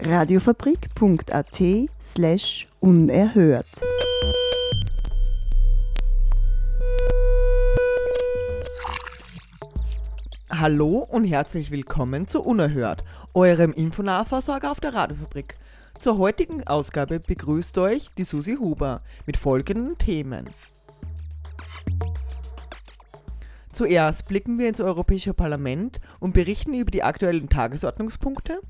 Radiofabrik.at slash unerhört. Hallo und herzlich willkommen zu Unerhört, eurem Infonahversorger auf der Radiofabrik. Zur heutigen Ausgabe begrüßt euch die Susi Huber mit folgenden Themen. Zuerst blicken wir ins Europäische Parlament und berichten über die aktuellen Tagesordnungspunkte.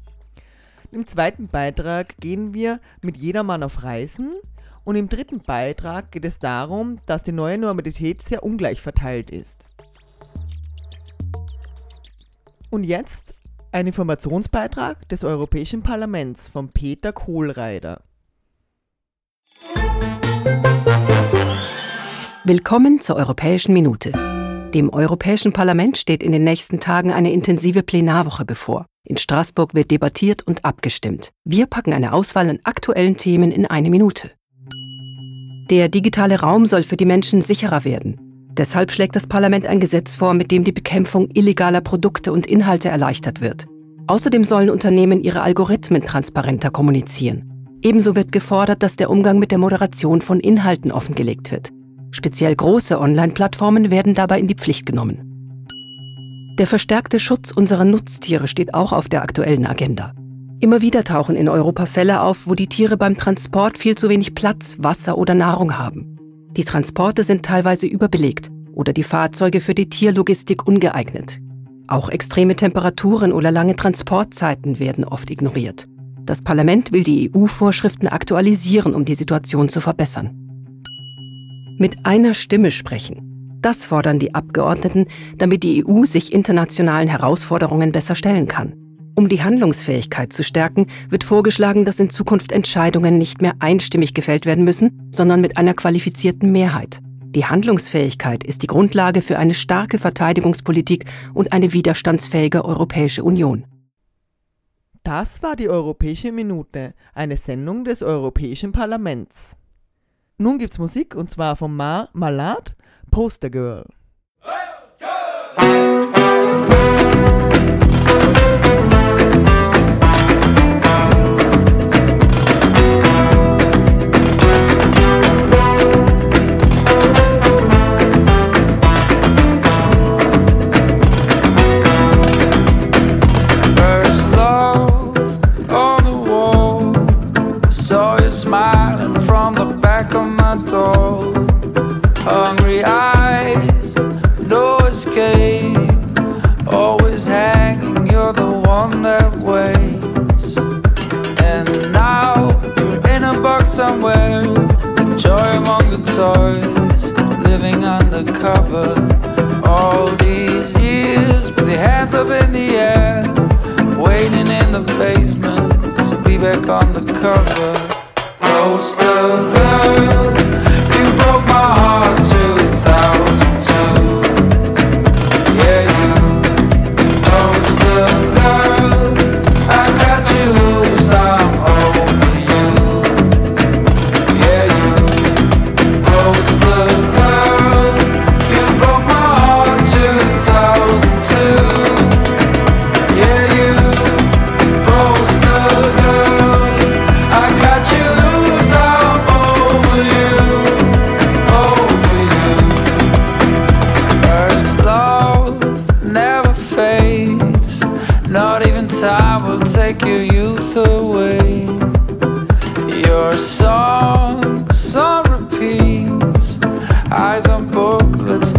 Im zweiten Beitrag gehen wir mit jedermann auf Reisen und im dritten Beitrag geht es darum, dass die neue Normalität sehr ungleich verteilt ist. Und jetzt ein Informationsbeitrag des Europäischen Parlaments von Peter Kohlreider. Willkommen zur Europäischen Minute. Dem Europäischen Parlament steht in den nächsten Tagen eine intensive Plenarwoche bevor. In Straßburg wird debattiert und abgestimmt. Wir packen eine Auswahl an aktuellen Themen in eine Minute. Der digitale Raum soll für die Menschen sicherer werden. Deshalb schlägt das Parlament ein Gesetz vor, mit dem die Bekämpfung illegaler Produkte und Inhalte erleichtert wird. Außerdem sollen Unternehmen ihre Algorithmen transparenter kommunizieren. Ebenso wird gefordert, dass der Umgang mit der Moderation von Inhalten offengelegt wird. Speziell große Online-Plattformen werden dabei in die Pflicht genommen. Der verstärkte Schutz unserer Nutztiere steht auch auf der aktuellen Agenda. Immer wieder tauchen in Europa Fälle auf, wo die Tiere beim Transport viel zu wenig Platz, Wasser oder Nahrung haben. Die Transporte sind teilweise überbelegt oder die Fahrzeuge für die Tierlogistik ungeeignet. Auch extreme Temperaturen oder lange Transportzeiten werden oft ignoriert. Das Parlament will die EU-Vorschriften aktualisieren, um die Situation zu verbessern. Mit einer Stimme sprechen. Das fordern die Abgeordneten, damit die EU sich internationalen Herausforderungen besser stellen kann. Um die Handlungsfähigkeit zu stärken, wird vorgeschlagen, dass in Zukunft Entscheidungen nicht mehr einstimmig gefällt werden müssen, sondern mit einer qualifizierten Mehrheit. Die Handlungsfähigkeit ist die Grundlage für eine starke Verteidigungspolitik und eine widerstandsfähige Europäische Union. Das war die Europäische Minute, eine Sendung des Europäischen Parlaments. Nun gibt's Musik und zwar von Mar Malad, Poster Girl. Among living undercover. All these years, with your hands up in the air, waiting in the basement to be back on the cover.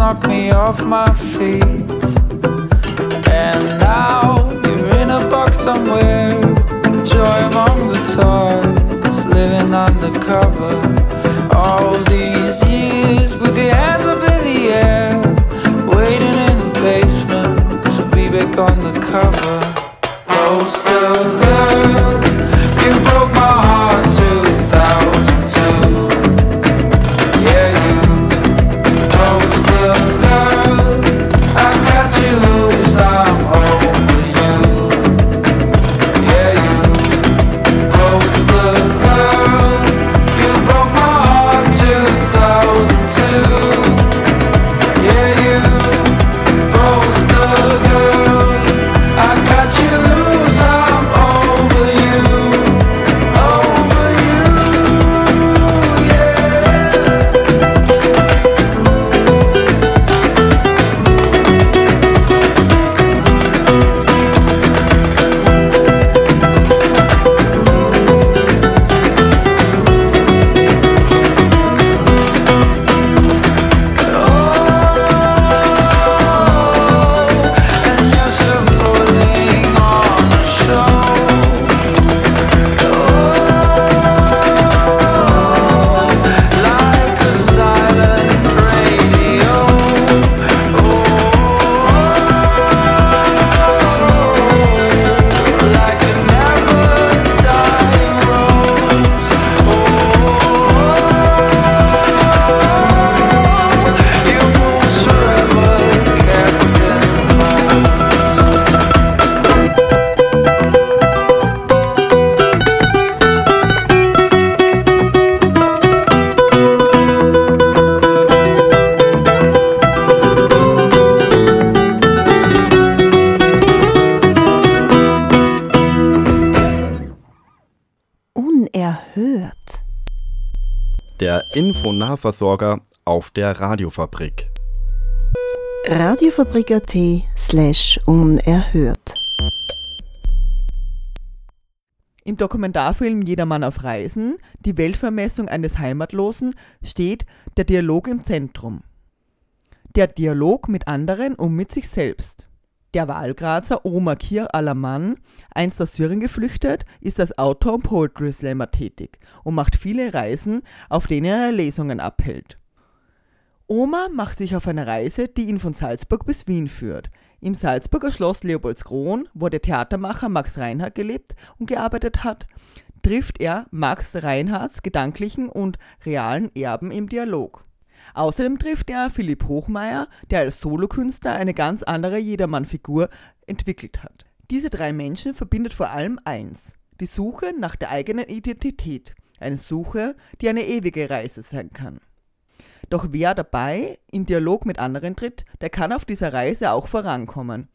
Booklets knock me off my feet. And now you're in a box somewhere. The joy among the toys, living undercover. Infonahversorger auf der Radiofabrik. Radiofabrik.at slash unerhört. Im Dokumentarfilm Jedermann auf Reisen, die Weltvermessung eines Heimatlosen, steht der Dialog im Zentrum. Der Dialog mit anderen und mit sich selbst. Der Wahlgrazer Omar Kir Alaman, einst aus Syrien geflüchtet, ist als Autor und Poetry Slammer tätig und macht viele Reisen, auf denen er Lesungen abhält. Omar macht sich auf eine Reise, die ihn von Salzburg bis Wien führt. Im Salzburger Schloss Leopoldskron, wo der Theatermacher Max Reinhardt gelebt und gearbeitet hat, trifft er Max Reinhardts gedanklichen und realen Erben im Dialog. Außerdem trifft er Philipp Hochmeier, der als Solokünstler eine ganz andere Jedermann-Figur entwickelt hat. Diese drei Menschen verbindet vor allem eins: die Suche nach der eigenen Identität. Eine Suche, die eine ewige Reise sein kann. Doch wer dabei in Dialog mit anderen tritt, der kann auf dieser Reise auch vorankommen.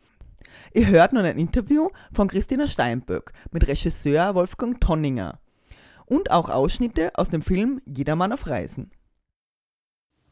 Ihr hört nun ein Interview von Christina Steinböck mit Regisseur Wolfgang Tonninger und auch Ausschnitte aus dem Film Jedermann auf Reisen.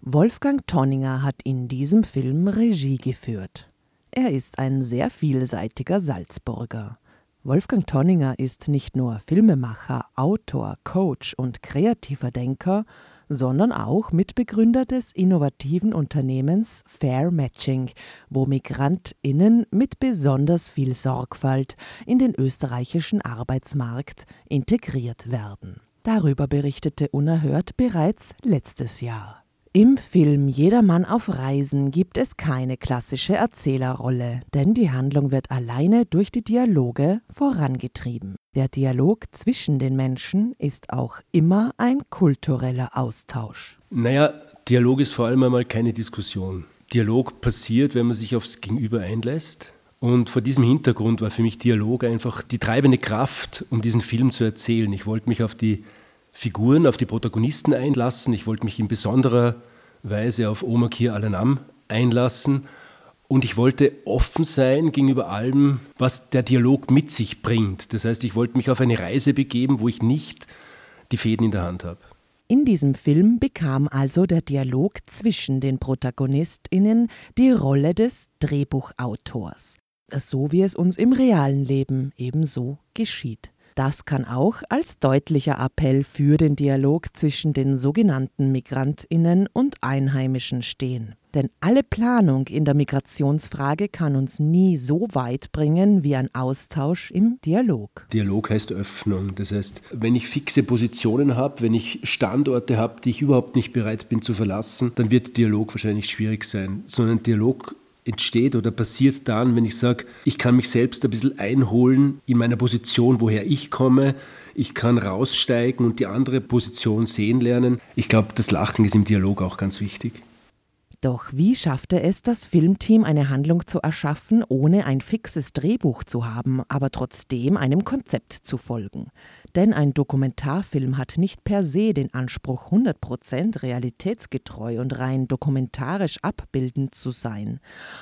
Wolfgang Tonninger hat in diesem Film Regie geführt. Er ist ein sehr vielseitiger Salzburger. Wolfgang Tonninger ist nicht nur Filmemacher, Autor, Coach und kreativer Denker, sondern auch Mitbegründer des innovativen Unternehmens Fair Matching, wo Migrantinnen mit besonders viel Sorgfalt in den österreichischen Arbeitsmarkt integriert werden. Darüber berichtete Unerhört bereits letztes Jahr. Im Film Jedermann auf Reisen gibt es keine klassische Erzählerrolle, denn die Handlung wird alleine durch die Dialoge vorangetrieben. Der Dialog zwischen den Menschen ist auch immer ein kultureller Austausch. Naja, Dialog ist vor allem einmal keine Diskussion. Dialog passiert, wenn man sich aufs Gegenüber einlässt. Und vor diesem Hintergrund war für mich Dialog einfach die treibende Kraft, um diesen Film zu erzählen. Ich wollte mich auf die Figuren, auf die Protagonisten einlassen. Ich wollte mich in besonderer Weise auf Omar Kir Alanam einlassen. Und ich wollte offen sein gegenüber allem, was der Dialog mit sich bringt. Das heißt, ich wollte mich auf eine Reise begeben, wo ich nicht die Fäden in der Hand habe. In diesem Film bekam also der Dialog zwischen den Protagonistinnen die Rolle des Drehbuchautors, so wie es uns im realen Leben ebenso geschieht. Das kann auch als deutlicher Appell für den Dialog zwischen den sogenannten Migrantinnen und Einheimischen stehen. Denn alle Planung in der Migrationsfrage kann uns nie so weit bringen wie ein Austausch im Dialog. Dialog heißt Öffnung. Das heißt, wenn ich fixe Positionen habe, wenn ich Standorte habe, die ich überhaupt nicht bereit bin zu verlassen, dann wird Dialog wahrscheinlich schwierig sein. Sondern Dialog entsteht oder passiert dann, wenn ich sage, ich kann mich selbst ein bisschen einholen in meiner Position, woher ich komme. Ich kann raussteigen und die andere Position sehen lernen. Ich glaube, das Lachen ist im Dialog auch ganz wichtig. Doch wie schaffte es das Filmteam, eine Handlung zu erschaffen, ohne ein fixes Drehbuch zu haben, aber trotzdem einem Konzept zu folgen? Denn ein Dokumentarfilm hat nicht per se den Anspruch, 100% realitätsgetreu und rein dokumentarisch abbildend zu sein.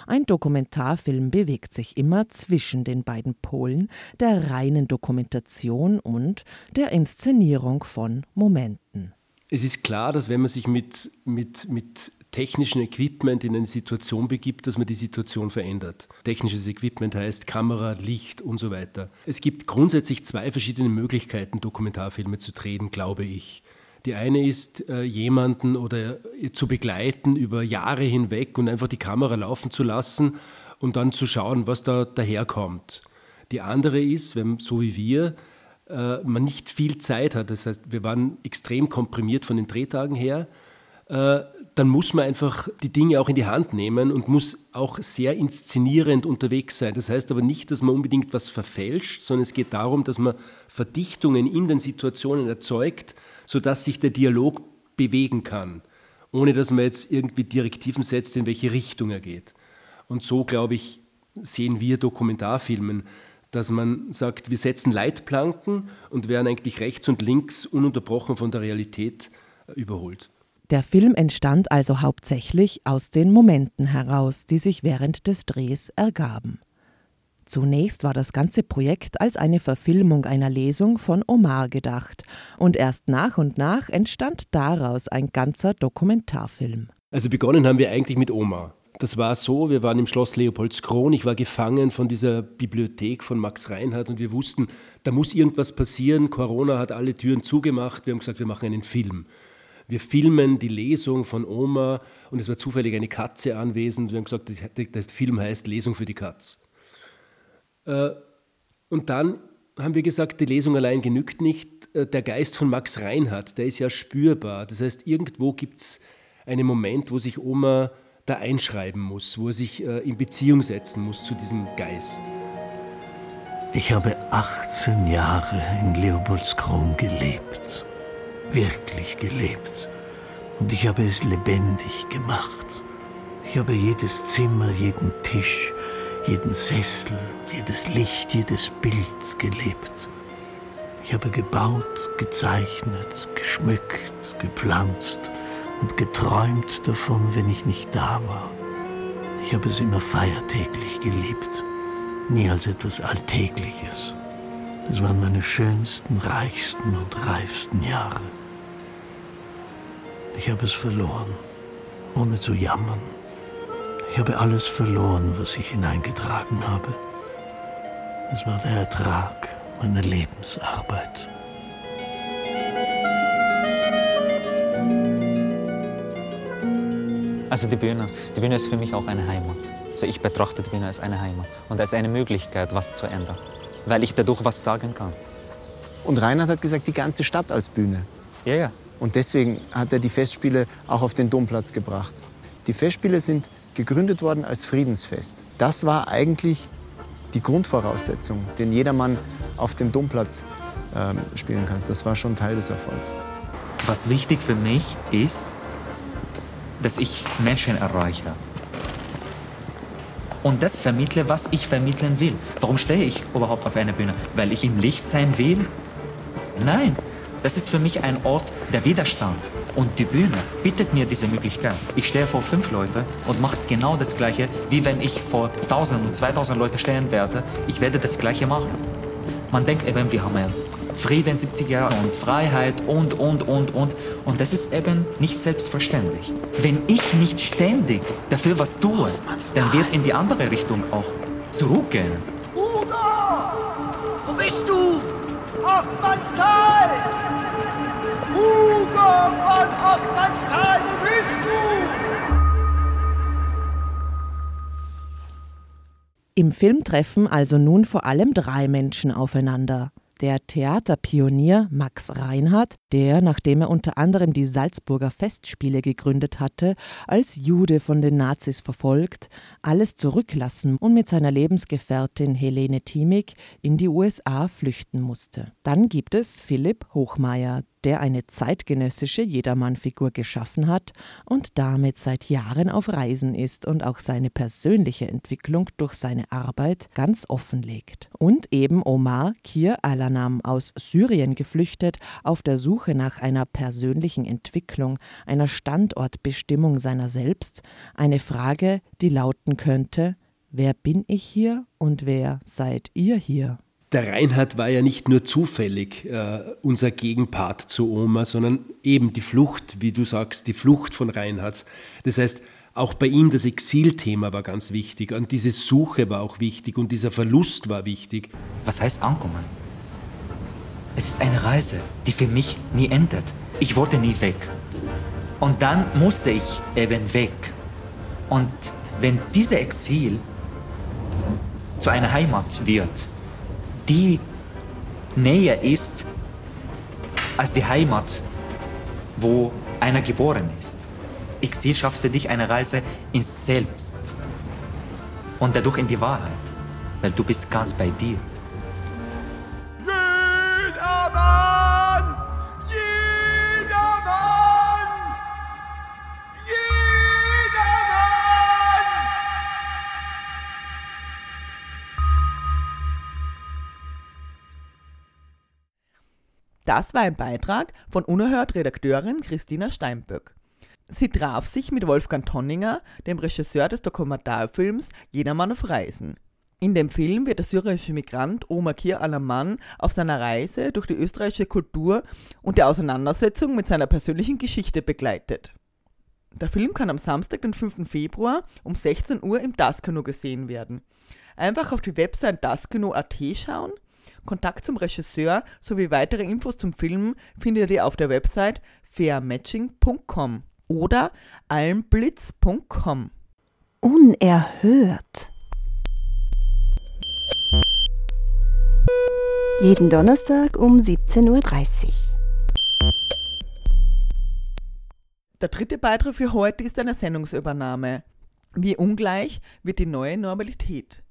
Ein Dokumentarfilm bewegt sich immer zwischen den beiden Polen der reinen Dokumentation und der Inszenierung von Momenten. Es ist klar, dass wenn man sich mit, mit, mit technischen Equipment in eine Situation begibt, dass man die Situation verändert. Technisches Equipment heißt Kamera, Licht und so weiter. Es gibt grundsätzlich zwei verschiedene Möglichkeiten, Dokumentarfilme zu drehen, glaube ich. Die eine ist, äh, jemanden oder äh, zu begleiten über Jahre hinweg und einfach die Kamera laufen zu lassen und dann zu schauen, was da daherkommt. Die andere ist, wenn so wie wir, äh, man nicht viel Zeit hat. Das heißt, wir waren extrem komprimiert von den Drehtagen her dann muss man einfach die Dinge auch in die Hand nehmen und muss auch sehr inszenierend unterwegs sein. Das heißt aber nicht, dass man unbedingt was verfälscht, sondern es geht darum, dass man Verdichtungen in den Situationen erzeugt, sodass sich der Dialog bewegen kann, ohne dass man jetzt irgendwie Direktiven setzt, in welche Richtung er geht. Und so, glaube ich, sehen wir Dokumentarfilmen, dass man sagt, wir setzen Leitplanken und werden eigentlich rechts und links ununterbrochen von der Realität überholt. Der Film entstand also hauptsächlich aus den Momenten heraus, die sich während des Drehs ergaben. Zunächst war das ganze Projekt als eine Verfilmung einer Lesung von Omar gedacht und erst nach und nach entstand daraus ein ganzer Dokumentarfilm. Also begonnen haben wir eigentlich mit Omar. Das war so, wir waren im Schloss Leopoldskron, ich war gefangen von dieser Bibliothek von Max Reinhardt und wir wussten, da muss irgendwas passieren. Corona hat alle Türen zugemacht. Wir haben gesagt, wir machen einen Film. Wir filmen die Lesung von Oma und es war zufällig eine Katze anwesend. Wir haben gesagt, der Film heißt Lesung für die Katz. Äh, und dann haben wir gesagt, die Lesung allein genügt nicht. Äh, der Geist von Max Reinhardt, der ist ja spürbar. Das heißt, irgendwo gibt es einen Moment, wo sich Oma da einschreiben muss, wo er sich äh, in Beziehung setzen muss zu diesem Geist. Ich habe 18 Jahre in Leopoldskron gelebt. Wirklich gelebt. Und ich habe es lebendig gemacht. Ich habe jedes Zimmer, jeden Tisch, jeden Sessel, jedes Licht, jedes Bild gelebt. Ich habe gebaut, gezeichnet, geschmückt, gepflanzt, und geträumt davon, wenn ich nicht da war. Ich habe es immer feiertäglich geliebt, nie als etwas Alltägliches. Das waren meine schönsten, reichsten und reifsten Jahre. Ich habe es verloren, ohne zu jammern. Ich habe alles verloren, was ich hineingetragen habe. Es war der Ertrag meiner Lebensarbeit. Also die Bühne, die Bühne ist für mich auch eine Heimat. Also ich betrachte die Bühne als eine Heimat und als eine Möglichkeit, was zu ändern, weil ich dadurch was sagen kann. Und Reinhard hat gesagt, die ganze Stadt als Bühne. Ja, ja. Und deswegen hat er die Festspiele auch auf den Domplatz gebracht. Die Festspiele sind gegründet worden als Friedensfest. Das war eigentlich die Grundvoraussetzung, den jedermann auf dem Domplatz ähm, spielen kann. Das war schon Teil des Erfolgs. Was wichtig für mich ist, dass ich Menschen erreiche. Und das vermittle, was ich vermitteln will. Warum stehe ich überhaupt auf einer Bühne? Weil ich im Licht sein will? Nein, das ist für mich ein Ort der Widerstand. Und die Bühne bietet mir diese Möglichkeit. Ich stehe vor fünf Leuten und mache genau das Gleiche, wie wenn ich vor tausend und zweitausend Leuten stehen werde. Ich werde das Gleiche machen. Man denkt eben, wir haben ja Frieden 70 Jahre und Freiheit und, und, und, und. Und das ist eben nicht selbstverständlich. Wenn ich nicht ständig dafür was tue, dann wird in die andere Richtung auch zurückgehen. Hugo! Wo bist du? Hoffmannsthal! Von Hoffmannsthal, wo bist du? Im Film treffen also nun vor allem drei Menschen aufeinander der Theaterpionier Max Reinhardt, der, nachdem er unter anderem die Salzburger Festspiele gegründet hatte, als Jude von den Nazis verfolgt, alles zurücklassen und mit seiner Lebensgefährtin Helene Thiemig in die USA flüchten musste. Dann gibt es Philipp Hochmeier, der eine zeitgenössische Jedermann-Figur geschaffen hat und damit seit Jahren auf Reisen ist und auch seine persönliche Entwicklung durch seine Arbeit ganz offenlegt. Und eben Omar Kir Alanam aus Syrien geflüchtet, auf der Suche nach einer persönlichen Entwicklung, einer Standortbestimmung seiner selbst, eine Frage, die lauten könnte, wer bin ich hier und wer seid ihr hier? Der Reinhard war ja nicht nur zufällig äh, unser Gegenpart zu Oma, sondern eben die Flucht, wie du sagst, die Flucht von Reinhard. Das heißt, auch bei ihm das Exilthema war ganz wichtig und diese Suche war auch wichtig und dieser Verlust war wichtig. Was heißt ankommen? Es ist eine Reise, die für mich nie endet. Ich wollte nie weg. Und dann musste ich eben weg. Und wenn dieser Exil zu einer Heimat wird, die näher ist als die Heimat, wo einer geboren ist. Exil schafft für dich eine Reise ins Selbst und dadurch in die Wahrheit, weil du bist ganz bei dir. Das war ein Beitrag von Unerhört-Redakteurin Christina Steinböck. Sie traf sich mit Wolfgang Tonninger, dem Regisseur des Dokumentarfilms Jedermann auf Reisen. In dem Film wird der syrische Migrant Omar Kir Alaman auf seiner Reise durch die österreichische Kultur und der Auseinandersetzung mit seiner persönlichen Geschichte begleitet. Der Film kann am Samstag, den 5. Februar um 16 Uhr im Daskino gesehen werden. Einfach auf die Website daskino.at schauen. Kontakt zum Regisseur sowie weitere Infos zum Film findet ihr auf der Website fairmatching.com oder almblitz.com. Unerhört. Jeden Donnerstag um 17.30 Uhr. Der dritte Beitrag für heute ist eine Sendungsübernahme. Wie ungleich wird die neue Normalität?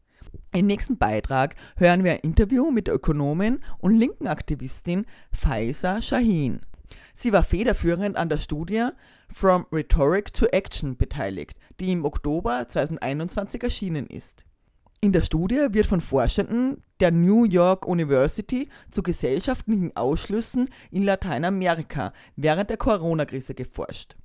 Im nächsten Beitrag hören wir ein Interview mit der Ökonomin und linken Aktivistin Faiza Shahin. Sie war federführend an der Studie From Rhetoric to Action beteiligt, die im Oktober 2021 erschienen ist. In der Studie wird von Forschenden der New York University zu gesellschaftlichen Ausschlüssen in Lateinamerika während der Corona-Krise geforscht.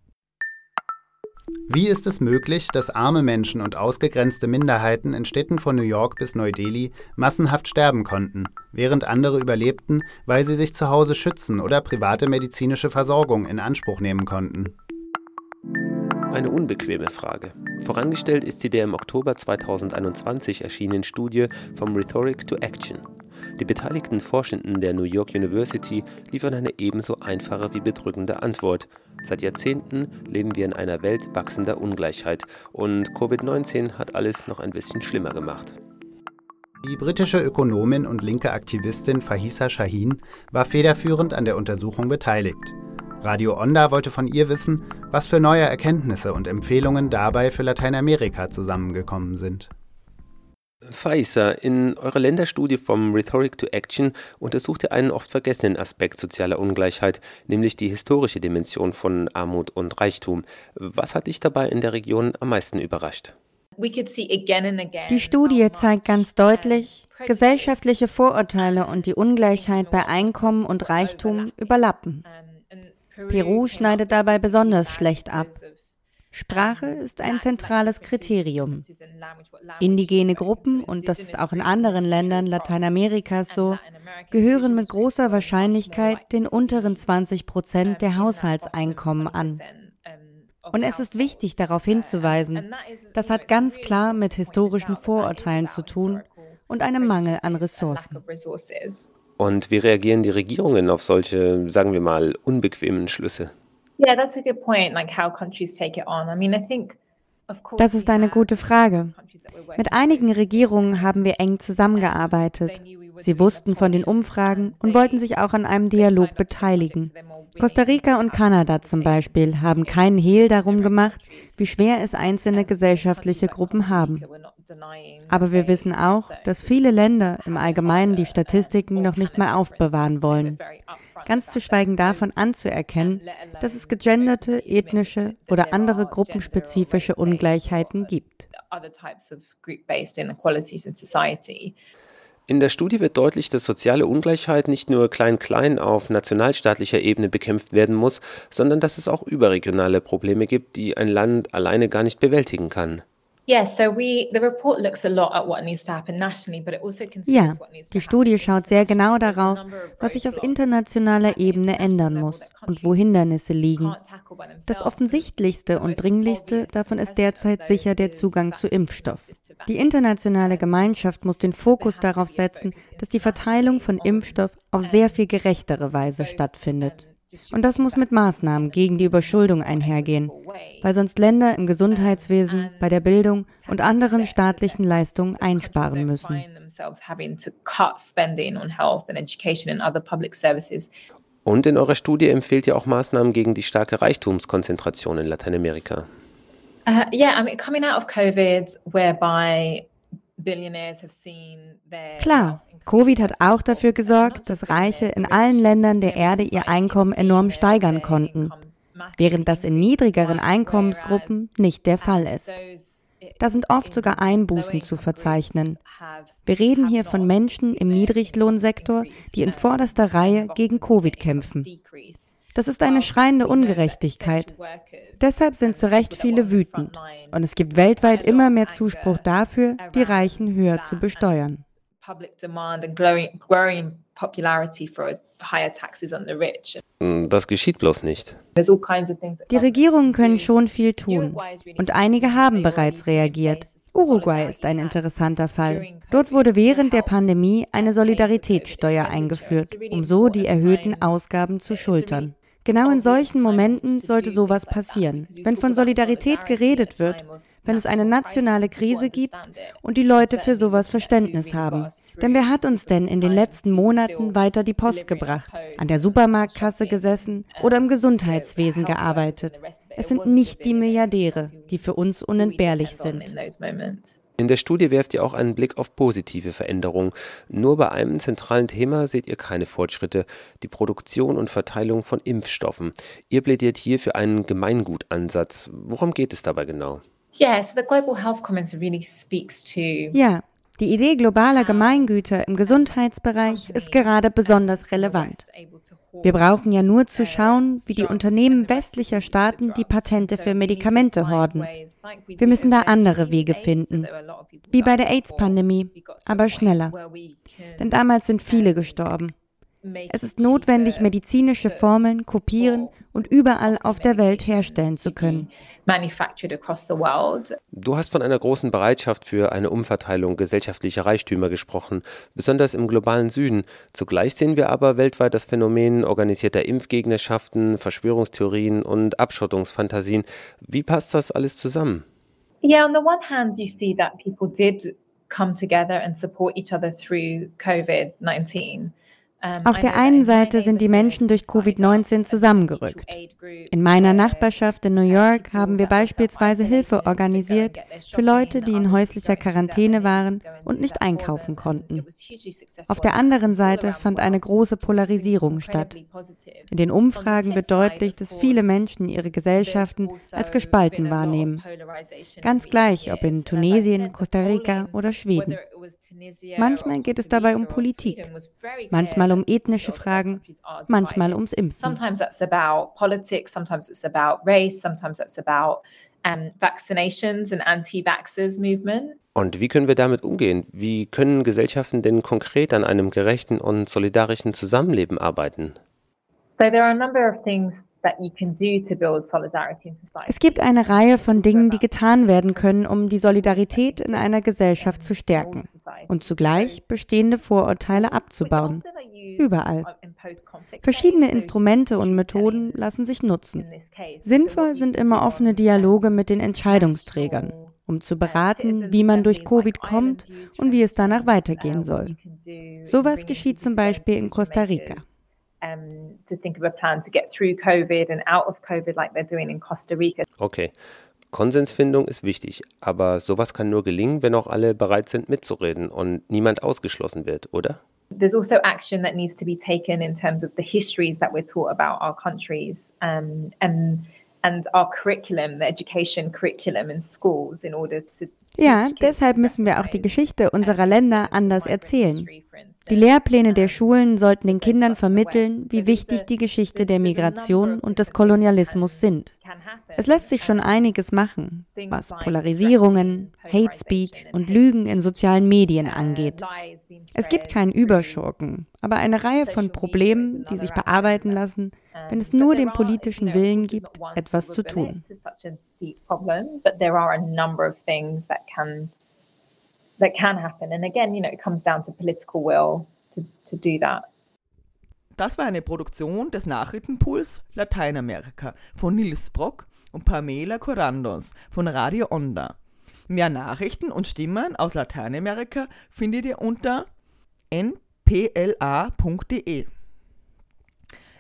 Wie ist es möglich, dass arme Menschen und ausgegrenzte Minderheiten in Städten von New York bis Neu-Delhi massenhaft sterben konnten, während andere überlebten, weil sie sich zu Hause schützen oder private medizinische Versorgung in Anspruch nehmen konnten? Eine unbequeme Frage. Vorangestellt ist sie der im Oktober 2021 erschienenen Studie From Rhetoric to Action. Die beteiligten Forschenden der New York University liefern eine ebenso einfache wie bedrückende Antwort. Seit Jahrzehnten leben wir in einer Welt wachsender Ungleichheit und Covid-19 hat alles noch ein bisschen schlimmer gemacht. Die britische Ökonomin und linke Aktivistin Fahisa Shahin war federführend an der Untersuchung beteiligt. Radio Onda wollte von ihr wissen, was für neue Erkenntnisse und Empfehlungen dabei für Lateinamerika zusammengekommen sind. Faisa, in eurer Länderstudie vom Rhetoric to Action untersucht ihr einen oft vergessenen Aspekt sozialer Ungleichheit, nämlich die historische Dimension von Armut und Reichtum. Was hat dich dabei in der Region am meisten überrascht? Die Studie zeigt ganz deutlich, gesellschaftliche Vorurteile und die Ungleichheit bei Einkommen und Reichtum überlappen. Peru schneidet dabei besonders schlecht ab. Sprache ist ein zentrales Kriterium. Indigene Gruppen, und das ist auch in anderen Ländern Lateinamerikas so, gehören mit großer Wahrscheinlichkeit den unteren 20 Prozent der Haushaltseinkommen an. Und es ist wichtig darauf hinzuweisen, das hat ganz klar mit historischen Vorurteilen zu tun und einem Mangel an Ressourcen. Und wie reagieren die Regierungen auf solche, sagen wir mal, unbequemen Schlüsse? Das ist eine gute Frage. Mit einigen Regierungen haben wir eng zusammengearbeitet. Sie wussten von den Umfragen und wollten sich auch an einem Dialog beteiligen. Costa Rica und Kanada zum Beispiel haben keinen Hehl darum gemacht, wie schwer es einzelne gesellschaftliche Gruppen haben. Aber wir wissen auch, dass viele Länder im Allgemeinen die Statistiken noch nicht mal aufbewahren wollen. Ganz zu schweigen davon anzuerkennen, dass es gegenderte, ethnische oder andere gruppenspezifische Ungleichheiten gibt. In der Studie wird deutlich, dass soziale Ungleichheit nicht nur klein-klein auf nationalstaatlicher Ebene bekämpft werden muss, sondern dass es auch überregionale Probleme gibt, die ein Land alleine gar nicht bewältigen kann. Ja, die Studie schaut sehr genau darauf, was sich auf internationaler Ebene ändern muss und wo Hindernisse liegen. Das offensichtlichste und dringlichste davon ist derzeit sicher der Zugang zu Impfstoff. Die internationale Gemeinschaft muss den Fokus darauf setzen, dass die Verteilung von Impfstoff auf sehr viel gerechtere Weise stattfindet. Und das muss mit Maßnahmen gegen die Überschuldung einhergehen, weil sonst Länder im Gesundheitswesen, bei der Bildung und anderen staatlichen Leistungen einsparen müssen. Und in eurer Studie empfiehlt ihr auch Maßnahmen gegen die starke Reichtumskonzentration in Lateinamerika. Uh, yeah, I mean, coming out of COVID, whereby Klar, Covid hat auch dafür gesorgt, dass Reiche in allen Ländern der Erde ihr Einkommen enorm steigern konnten, während das in niedrigeren Einkommensgruppen nicht der Fall ist. Da sind oft sogar Einbußen zu verzeichnen. Wir reden hier von Menschen im Niedriglohnsektor, die in vorderster Reihe gegen Covid kämpfen. Das ist eine schreiende Ungerechtigkeit. Deshalb sind zu Recht viele wütend. Und es gibt weltweit immer mehr Zuspruch dafür, die Reichen höher zu besteuern. Hm, das geschieht bloß nicht. Die Regierungen können schon viel tun. Und einige haben bereits reagiert. Uruguay ist ein interessanter Fall. Dort wurde während der Pandemie eine Solidaritätssteuer eingeführt, um so die erhöhten Ausgaben zu schultern. Genau in solchen Momenten sollte sowas passieren. Wenn von Solidarität geredet wird, wenn es eine nationale Krise gibt und die Leute für sowas Verständnis haben. Denn wer hat uns denn in den letzten Monaten weiter die Post gebracht, an der Supermarktkasse gesessen oder im Gesundheitswesen gearbeitet? Es sind nicht die Milliardäre, die für uns unentbehrlich sind. In der Studie werft ihr auch einen Blick auf positive Veränderungen. Nur bei einem zentralen Thema seht ihr keine Fortschritte, die Produktion und Verteilung von Impfstoffen. Ihr plädiert hier für einen Gemeingutansatz. Worum geht es dabei genau? Ja, die Idee globaler Gemeingüter im Gesundheitsbereich ist gerade besonders relevant. Wir brauchen ja nur zu schauen, wie die Unternehmen westlicher Staaten die Patente für Medikamente horden. Wir müssen da andere Wege finden, wie bei der AIDS-Pandemie, aber schneller. Denn damals sind viele gestorben. Es ist notwendig, medizinische Formeln kopieren und überall auf der Welt herstellen zu können. Du hast von einer großen Bereitschaft für eine Umverteilung gesellschaftlicher Reichtümer gesprochen, besonders im globalen Süden. Zugleich sehen wir aber weltweit das Phänomen organisierter Impfgegnerschaften, Verschwörungstheorien und Abschottungsfantasien. Wie passt das alles zusammen? Yeah, on the one hand, you see that people did come together and support each other through COVID-19. Ähm, Auf der einen Seite sind die Menschen durch Covid-19 zusammengerückt. In meiner Nachbarschaft in New York haben wir beispielsweise Hilfe organisiert für Leute, die in häuslicher Quarantäne waren und nicht einkaufen konnten. Auf der anderen Seite fand eine große Polarisierung statt. In den Umfragen wird deutlich, dass viele Menschen ihre Gesellschaften als gespalten wahrnehmen. Ganz gleich, ob in Tunesien, Costa Rica oder Schweden. Manchmal geht es dabei um Politik, manchmal um ethnische Fragen, manchmal ums Impfen. Sometimes that's about politics, sometimes it's about race, sometimes that's about um, vaccinations and anti-vaxxers movement. Und wie können wir damit umgehen? Wie können Gesellschaften denn konkret an einem gerechten und solidarischen Zusammenleben arbeiten? So there are a number of things es gibt eine Reihe von Dingen, die getan werden können, um die Solidarität in einer Gesellschaft zu stärken und zugleich bestehende Vorurteile abzubauen. Überall. Verschiedene Instrumente und Methoden lassen sich nutzen. Sinnvoll sind immer offene Dialoge mit den Entscheidungsträgern um zu beraten, wie man durch Covid kommt und wie es danach weitergehen soll. Sowas geschieht zum Beispiel in Costa Rica um, to think of a plan to get through COVID and out of COVID like they're doing in Costa Rica. Okay. Konsensfindung ist wichtig, aber sowas kann nur gelingen, wenn auch alle bereit sind mitzureden und niemand ausgeschlossen wird, oder? There's also action that needs to be taken in terms of the histories that we're taught about our countries um, and and our curriculum, the education curriculum in schools in order to ja, deshalb müssen wir auch die Geschichte unserer Länder anders erzählen. Die Lehrpläne der Schulen sollten den Kindern vermitteln, wie wichtig die Geschichte der Migration und des Kolonialismus sind. Es lässt sich schon einiges machen, was Polarisierungen, Hate Speech und Lügen in sozialen Medien angeht. Es gibt keinen Überschurken, aber eine Reihe von Problemen, die sich bearbeiten lassen, wenn es nur den politischen Willen gibt, etwas zu tun. That can happen. And again, you know, it comes down to political will to, to do that. Das war eine Produktion des Nachrichtenpools Lateinamerika von Nils Brock und Pamela Corandos von Radio Onda. Mehr Nachrichten und Stimmen aus Lateinamerika findet ihr unter npla.de.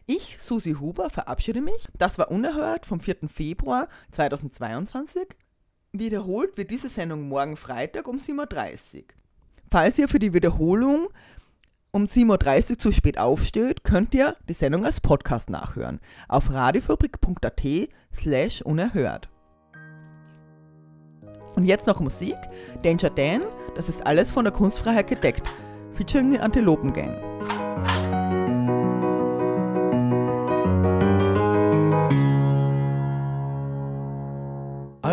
Ich, Susi Huber, verabschiede mich. Das war Unerhört vom 4. Februar 2022. Wiederholt wird diese Sendung morgen Freitag um 7.30 Uhr. Falls ihr für die Wiederholung um 7.30 Uhr zu spät aufsteht, könnt ihr die Sendung als Podcast nachhören auf radiofabrik.at slash unerhört. Und jetzt noch Musik. Danger Dan, das ist alles von der Kunstfreiheit gedeckt. Featuring den Antilopen Gang.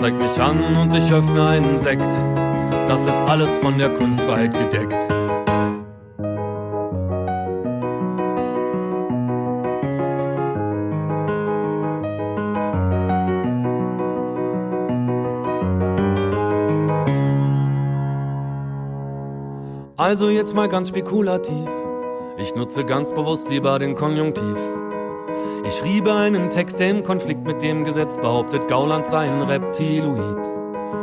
Zeig mich an und ich öffne einen Sekt. Das ist alles von der Kunstfreiheit gedeckt. Also jetzt mal ganz spekulativ. Ich nutze ganz bewusst lieber den Konjunktiv. Ich schriebe einen Text, der im Konflikt mit dem Gesetz behauptet, Gauland sei ein Reptiloid.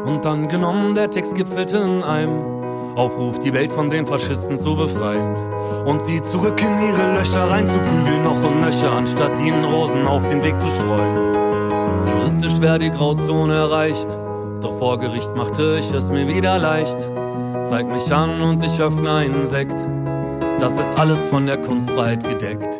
Und dann genommen, der Text gipfelte in einem Aufruf, die Welt von den Faschisten zu befreien. Und sie zurück in ihre Löcher reinzuprügeln, noch und nöcher, anstatt ihnen Rosen auf den Weg zu streuen. Juristisch wäre die Grauzone erreicht, doch vor Gericht machte ich es mir wieder leicht. Zeig mich an und ich öffne einen Sekt. Das ist alles von der Kunstfreiheit gedeckt.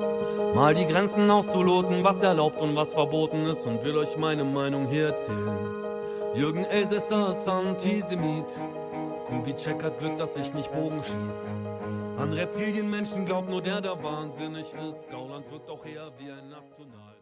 Mal die Grenzen auszuloten, was erlaubt und was verboten ist und will euch meine Meinung hier erzählen. Jürgen Elsässer ist Antisemit. Kubitschek hat Glück, dass ich nicht Bogen schieß. An Reptilienmenschen glaubt nur der, der wahnsinnig ist. Gauland wirkt auch eher wie ein National.